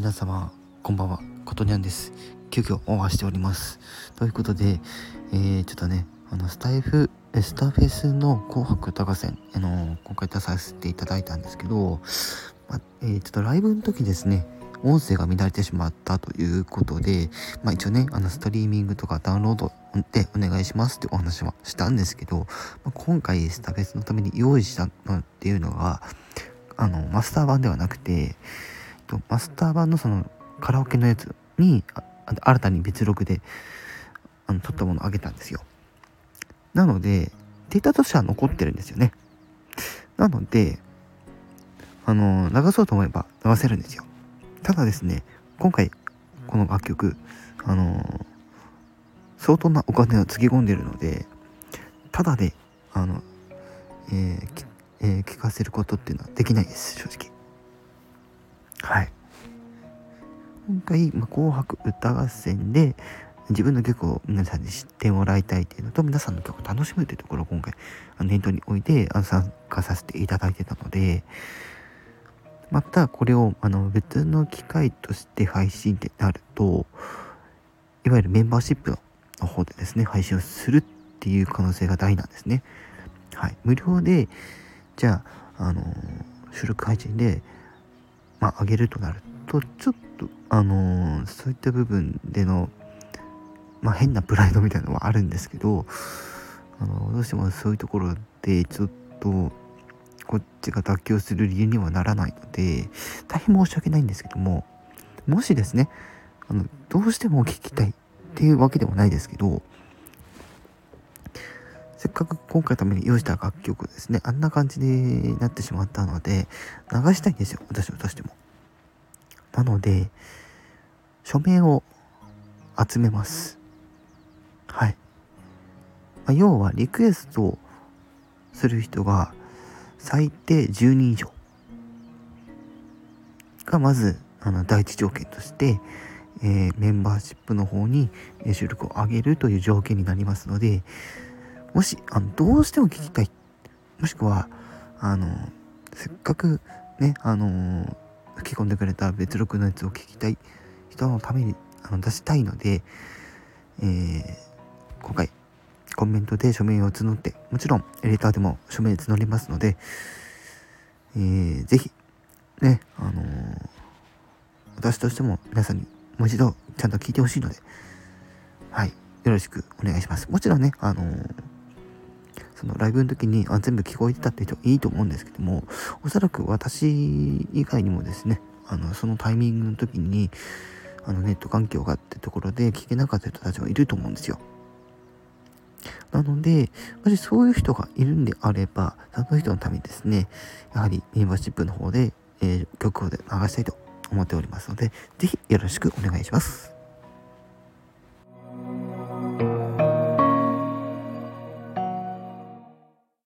皆様こんばんは。ことにゃんです。急遽オファーしております。ということで、えー、ちょっとねあのスタイフスターフェスの紅白歌合戦、あの今回出させていただいたんですけど、まえー、ちょっとライブの時ですね音声が乱れてしまったということで、まあ、一応ね、あのストリーミングとかダウンロードでお願いしますってお話はしたんですけど、まあ、今回スタフェスのために用意したのっていうのが、あの、マスター版ではなくて、とマスター版のそのカラオケのやつに、新たに別録で、あの、撮ったものをあげたんですよ。なので、データとしては残ってるんですよね。なので、あの、流そうと思えば流せるんですよ。ただですね、今回、この楽曲、あの相当なお金をつぎ込んでるので、ただで、あの、えーえー、聞かせることっていうのはできないです、正直。はい。今回、まあ、紅白歌合戦で、自分の曲を皆さんに知ってもらいたいっていうのと、皆さんの曲を楽しむというところを今回、念頭に置いて参加させていただいてたので、またこれをあの別の機会として配信ってなると、いわゆるメンバーシップの方でですね、配信をするっていう可能性が大なんですね。はい。無料で、じゃあ、あの収録配信で、まあ、上げるとなると、ちょっと、あのそういった部分での、まあ、変なプライドみたいなのはあるんですけど、あのどうしてもそういうところで、ちょっと、こっちが妥協する理由にはならないので、大変申し訳ないんですけども、もしですね、あの、どうしても聞きたいっていうわけでもないですけど、せっかく今回のために用意した楽曲ですね、あんな感じになってしまったので、流したいんですよ、私としても。なので、署名を集めます。はい。まあ、要は、リクエストをする人が最低10人以上がまずあの第一条件として、えー、メンバーシップの方に収録を上げるという条件になりますのでもしあのどうしても聞きたいもしくはあのせっかくねあの吹き込んでくれた別録のやつを聞きたい人のためにあの出したいので、えー、今回コメントで署名を募って、もちろんエ、レターでも署名募りますので、えー、ぜひ、ね、あのー、私としても皆さんにもう一度ちゃんと聞いてほしいので、はい、よろしくお願いします。もちろんね、あのー、そのライブの時にあ全部聞こえてたって人いいと思うんですけども、おそらく私以外にもですね、あの、そのタイミングの時に、あのネット環境があってところで聞けなかった人たちはいると思うんですよ。なので、もしそういう人がいるんであれば、その人のためにですね、やはりメンバーシップの方で、えー、曲を流したいと思っておりますので、ぜひよろしくお願いします。